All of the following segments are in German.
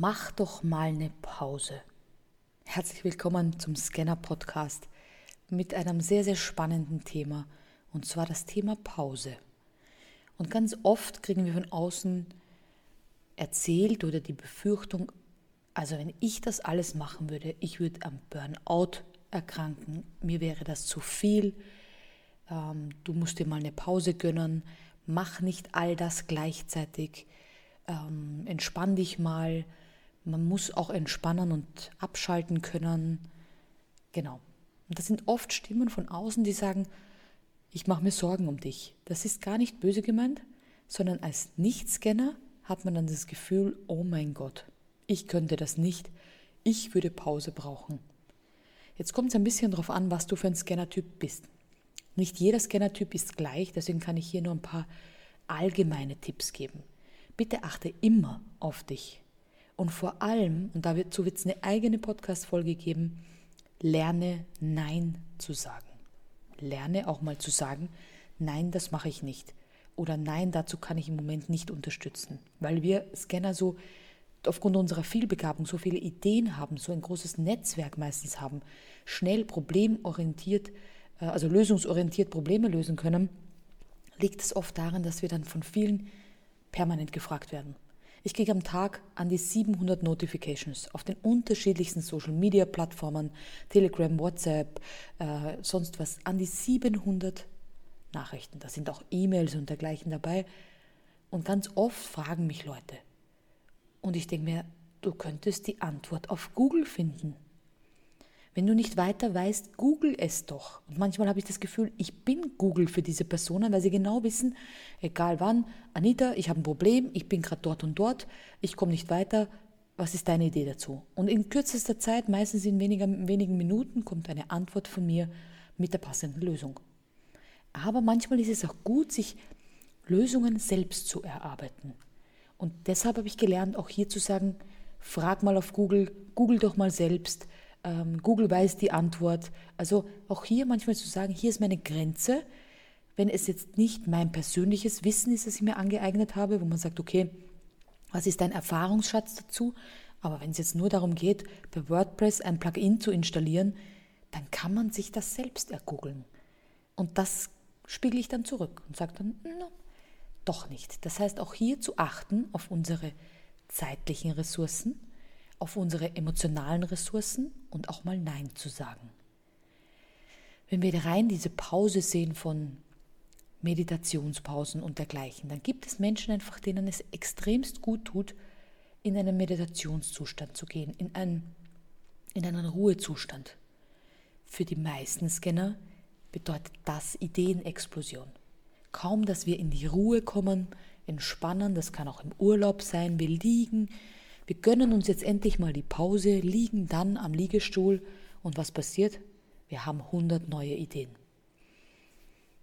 Mach doch mal eine Pause. Herzlich willkommen zum Scanner Podcast mit einem sehr, sehr spannenden Thema und zwar das Thema Pause. Und ganz oft kriegen wir von außen erzählt oder die Befürchtung, also wenn ich das alles machen würde, ich würde am Burnout erkranken, mir wäre das zu viel, ähm, du musst dir mal eine Pause gönnen, mach nicht all das gleichzeitig, ähm, entspann dich mal, man muss auch entspannen und abschalten können. Genau. Und das sind oft Stimmen von außen, die sagen, ich mache mir Sorgen um dich. Das ist gar nicht böse gemeint, sondern als Nichtscanner hat man dann das Gefühl, oh mein Gott, ich könnte das nicht, ich würde Pause brauchen. Jetzt kommt es ein bisschen darauf an, was du für ein Scannertyp bist. Nicht jeder Scannertyp ist gleich, deswegen kann ich hier nur ein paar allgemeine Tipps geben. Bitte achte immer auf dich. Und vor allem, und dazu wird es eine eigene Podcast-Folge geben, lerne Nein zu sagen. Lerne auch mal zu sagen, nein, das mache ich nicht. Oder nein, dazu kann ich im Moment nicht unterstützen. Weil wir Scanner so aufgrund unserer Vielbegabung so viele Ideen haben, so ein großes Netzwerk meistens haben, schnell problemorientiert, äh, also lösungsorientiert Probleme lösen können, liegt es oft daran, dass wir dann von vielen permanent gefragt werden. Ich kriege am Tag an die 700 Notifications auf den unterschiedlichsten Social Media Plattformen, Telegram, WhatsApp, äh, sonst was, an die 700 Nachrichten. Da sind auch E-Mails und dergleichen dabei. Und ganz oft fragen mich Leute. Und ich denke mir, du könntest die Antwort auf Google finden. Wenn du nicht weiter weißt, google es doch. Und manchmal habe ich das Gefühl, ich bin Google für diese Personen, weil sie genau wissen, egal wann, Anita, ich habe ein Problem, ich bin gerade dort und dort, ich komme nicht weiter, was ist deine Idee dazu? Und in kürzester Zeit, meistens in weniger, wenigen Minuten, kommt eine Antwort von mir mit der passenden Lösung. Aber manchmal ist es auch gut, sich Lösungen selbst zu erarbeiten. Und deshalb habe ich gelernt, auch hier zu sagen, frag mal auf Google, google doch mal selbst, ähm, Google weiß die Antwort. Also auch hier manchmal zu sagen, hier ist meine Grenze, wenn es jetzt nicht mein persönliches Wissen ist, das ich mir angeeignet habe, wo man sagt, okay, was ist dein Erfahrungsschatz dazu? Aber wenn es jetzt nur darum geht, bei WordPress ein Plugin zu installieren, dann kann man sich das selbst ergoogeln. Und das spiegel ich dann zurück und sage dann, no, doch nicht. Das heißt, auch hier zu achten auf unsere zeitlichen Ressourcen, auf unsere emotionalen Ressourcen und auch mal Nein zu sagen. Wenn wir rein diese Pause sehen von Meditationspausen und dergleichen, dann gibt es Menschen einfach, denen es extremst gut tut, in einen Meditationszustand zu gehen, in einen, in einen Ruhezustand. Für die meisten Scanner bedeutet das Ideenexplosion. Kaum, dass wir in die Ruhe kommen, entspannen, das kann auch im Urlaub sein, wir liegen, wir gönnen uns jetzt endlich mal die Pause, liegen dann am Liegestuhl und was passiert? Wir haben 100 neue Ideen.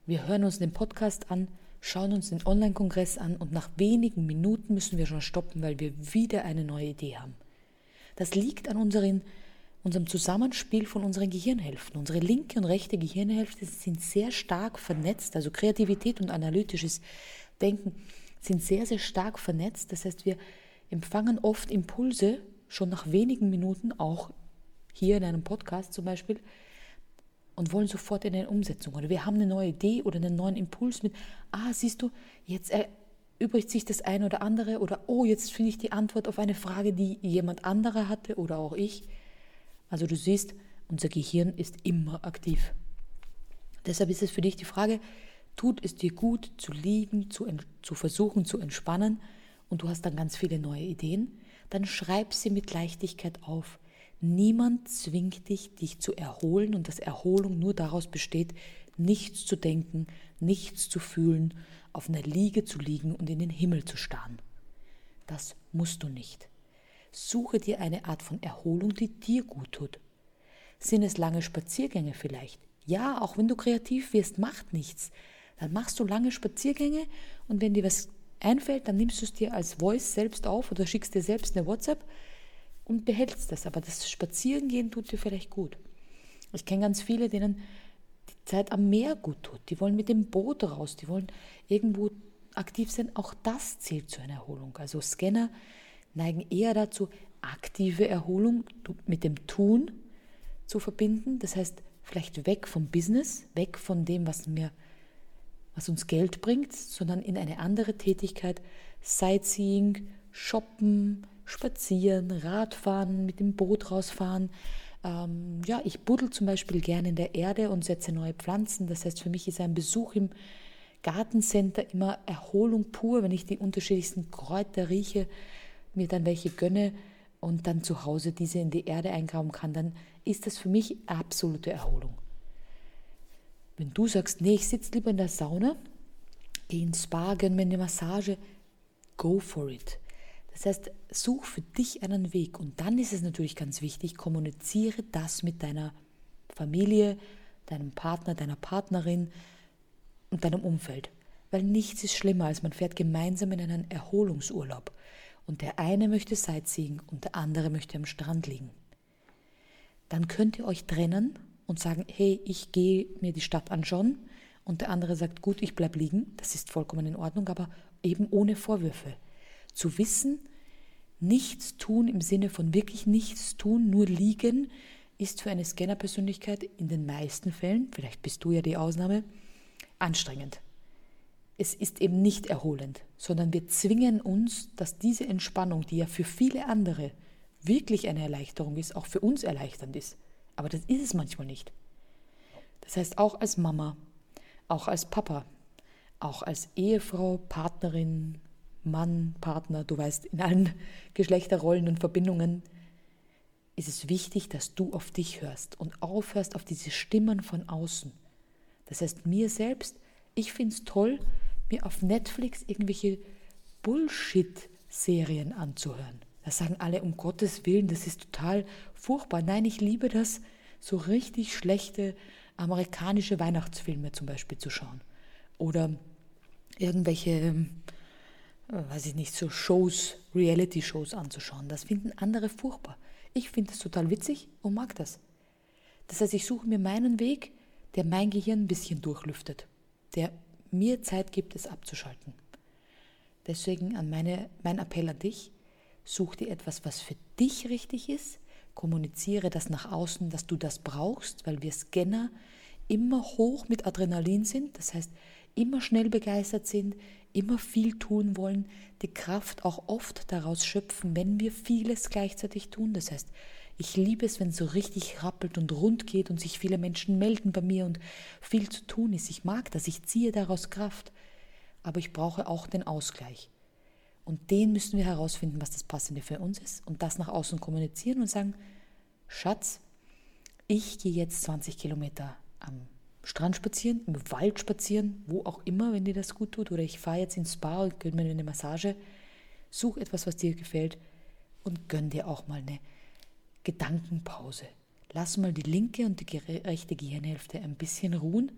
Wir hören uns den Podcast an, schauen uns den Online-Kongress an und nach wenigen Minuten müssen wir schon stoppen, weil wir wieder eine neue Idee haben. Das liegt an unseren, unserem Zusammenspiel von unseren Gehirnhälften. Unsere linke und rechte Gehirnhälfte sind sehr stark vernetzt, also Kreativität und analytisches Denken sind sehr, sehr stark vernetzt. Das heißt, wir empfangen oft Impulse schon nach wenigen Minuten, auch hier in einem Podcast zum Beispiel, und wollen sofort in eine Umsetzung. Oder wir haben eine neue Idee oder einen neuen Impuls mit, ah, siehst du, jetzt erübrigt sich das eine oder andere oder oh, jetzt finde ich die Antwort auf eine Frage, die jemand anderer hatte oder auch ich. Also du siehst, unser Gehirn ist immer aktiv. Deshalb ist es für dich die Frage, tut es dir gut zu liegen, zu, zu versuchen zu entspannen und du hast dann ganz viele neue Ideen, dann schreib sie mit Leichtigkeit auf. Niemand zwingt dich, dich zu erholen und dass Erholung nur daraus besteht, nichts zu denken, nichts zu fühlen, auf einer Liege zu liegen und in den Himmel zu starren. Das musst du nicht. Suche dir eine Art von Erholung, die dir gut tut. Sind es lange Spaziergänge vielleicht? Ja, auch wenn du kreativ wirst, macht nichts. Dann machst du lange Spaziergänge und wenn dir was einfällt, dann nimmst du es dir als Voice selbst auf oder schickst dir selbst eine WhatsApp und behältst das. Aber das Spazierengehen tut dir vielleicht gut. Ich kenne ganz viele, denen die Zeit am Meer gut tut. Die wollen mit dem Boot raus, die wollen irgendwo aktiv sein. Auch das zählt zu einer Erholung. Also Scanner neigen eher dazu, aktive Erholung mit dem Tun zu verbinden. Das heißt, vielleicht weg vom Business, weg von dem, was mir was uns Geld bringt, sondern in eine andere Tätigkeit, Sightseeing, Shoppen, Spazieren, Radfahren, mit dem Boot rausfahren. Ähm, ja, ich buddel zum Beispiel gerne in der Erde und setze neue Pflanzen. Das heißt, für mich ist ein Besuch im Gartencenter immer Erholung pur, wenn ich die unterschiedlichsten Kräuter rieche, mir dann welche gönne und dann zu Hause diese in die Erde eingraben kann, dann ist das für mich absolute Erholung. Wenn du sagst, nee, ich sitze lieber in der Sauna, geh ins Spa, gönn mir eine Massage, go for it. Das heißt, such für dich einen Weg und dann ist es natürlich ganz wichtig, kommuniziere das mit deiner Familie, deinem Partner, deiner Partnerin und deinem Umfeld. Weil nichts ist schlimmer, als man fährt gemeinsam in einen Erholungsurlaub und der eine möchte Sightseeing und der andere möchte am Strand liegen. Dann könnt ihr euch trennen und sagen, hey, ich gehe mir die Stadt anschauen und der andere sagt, gut, ich bleib liegen, das ist vollkommen in Ordnung, aber eben ohne Vorwürfe. Zu wissen, nichts tun im Sinne von wirklich nichts tun, nur liegen, ist für eine Scanner-Persönlichkeit in den meisten Fällen, vielleicht bist du ja die Ausnahme, anstrengend. Es ist eben nicht erholend, sondern wir zwingen uns, dass diese Entspannung, die ja für viele andere wirklich eine Erleichterung ist, auch für uns erleichternd ist. Aber das ist es manchmal nicht. Das heißt, auch als Mama, auch als Papa, auch als Ehefrau, Partnerin, Mann, Partner, du weißt, in allen Geschlechterrollen und Verbindungen ist es wichtig, dass du auf dich hörst und aufhörst auf diese Stimmen von außen. Das heißt, mir selbst, ich finde es toll, mir auf Netflix irgendwelche Bullshit-Serien anzuhören. Da sagen alle, um Gottes Willen, das ist total furchtbar. Nein, ich liebe das, so richtig schlechte amerikanische Weihnachtsfilme zum Beispiel zu schauen. Oder irgendwelche, äh, weiß ich nicht, so Shows, Reality-Shows anzuschauen. Das finden andere furchtbar. Ich finde das total witzig und mag das. Das heißt, ich suche mir meinen Weg, der mein Gehirn ein bisschen durchlüftet, der mir Zeit gibt, es abzuschalten. Deswegen an meine, mein Appell an dich, Such dir etwas, was für dich richtig ist. Kommuniziere das nach außen, dass du das brauchst, weil wir Scanner immer hoch mit Adrenalin sind. Das heißt, immer schnell begeistert sind, immer viel tun wollen, die Kraft auch oft daraus schöpfen, wenn wir vieles gleichzeitig tun. Das heißt, ich liebe es, wenn es so richtig rappelt und rund geht und sich viele Menschen melden bei mir und viel zu tun ist. Ich mag das, ich ziehe daraus Kraft. Aber ich brauche auch den Ausgleich. Und den müssen wir herausfinden, was das Passende für uns ist und das nach außen kommunizieren und sagen, Schatz, ich gehe jetzt 20 Kilometer am Strand spazieren, im Wald spazieren, wo auch immer, wenn dir das gut tut, oder ich fahre jetzt ins Spa und gönne mir eine Massage. Such etwas, was dir gefällt und gönn dir auch mal eine Gedankenpause. Lass mal die linke und die rechte Gehirnhälfte ein bisschen ruhen,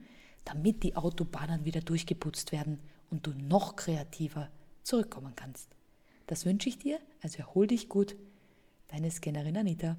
damit die Autobahnen wieder durchgeputzt werden und du noch kreativer zurückkommen kannst. Das wünsche ich dir, also erhol dich gut. Deine Scannerin Anita.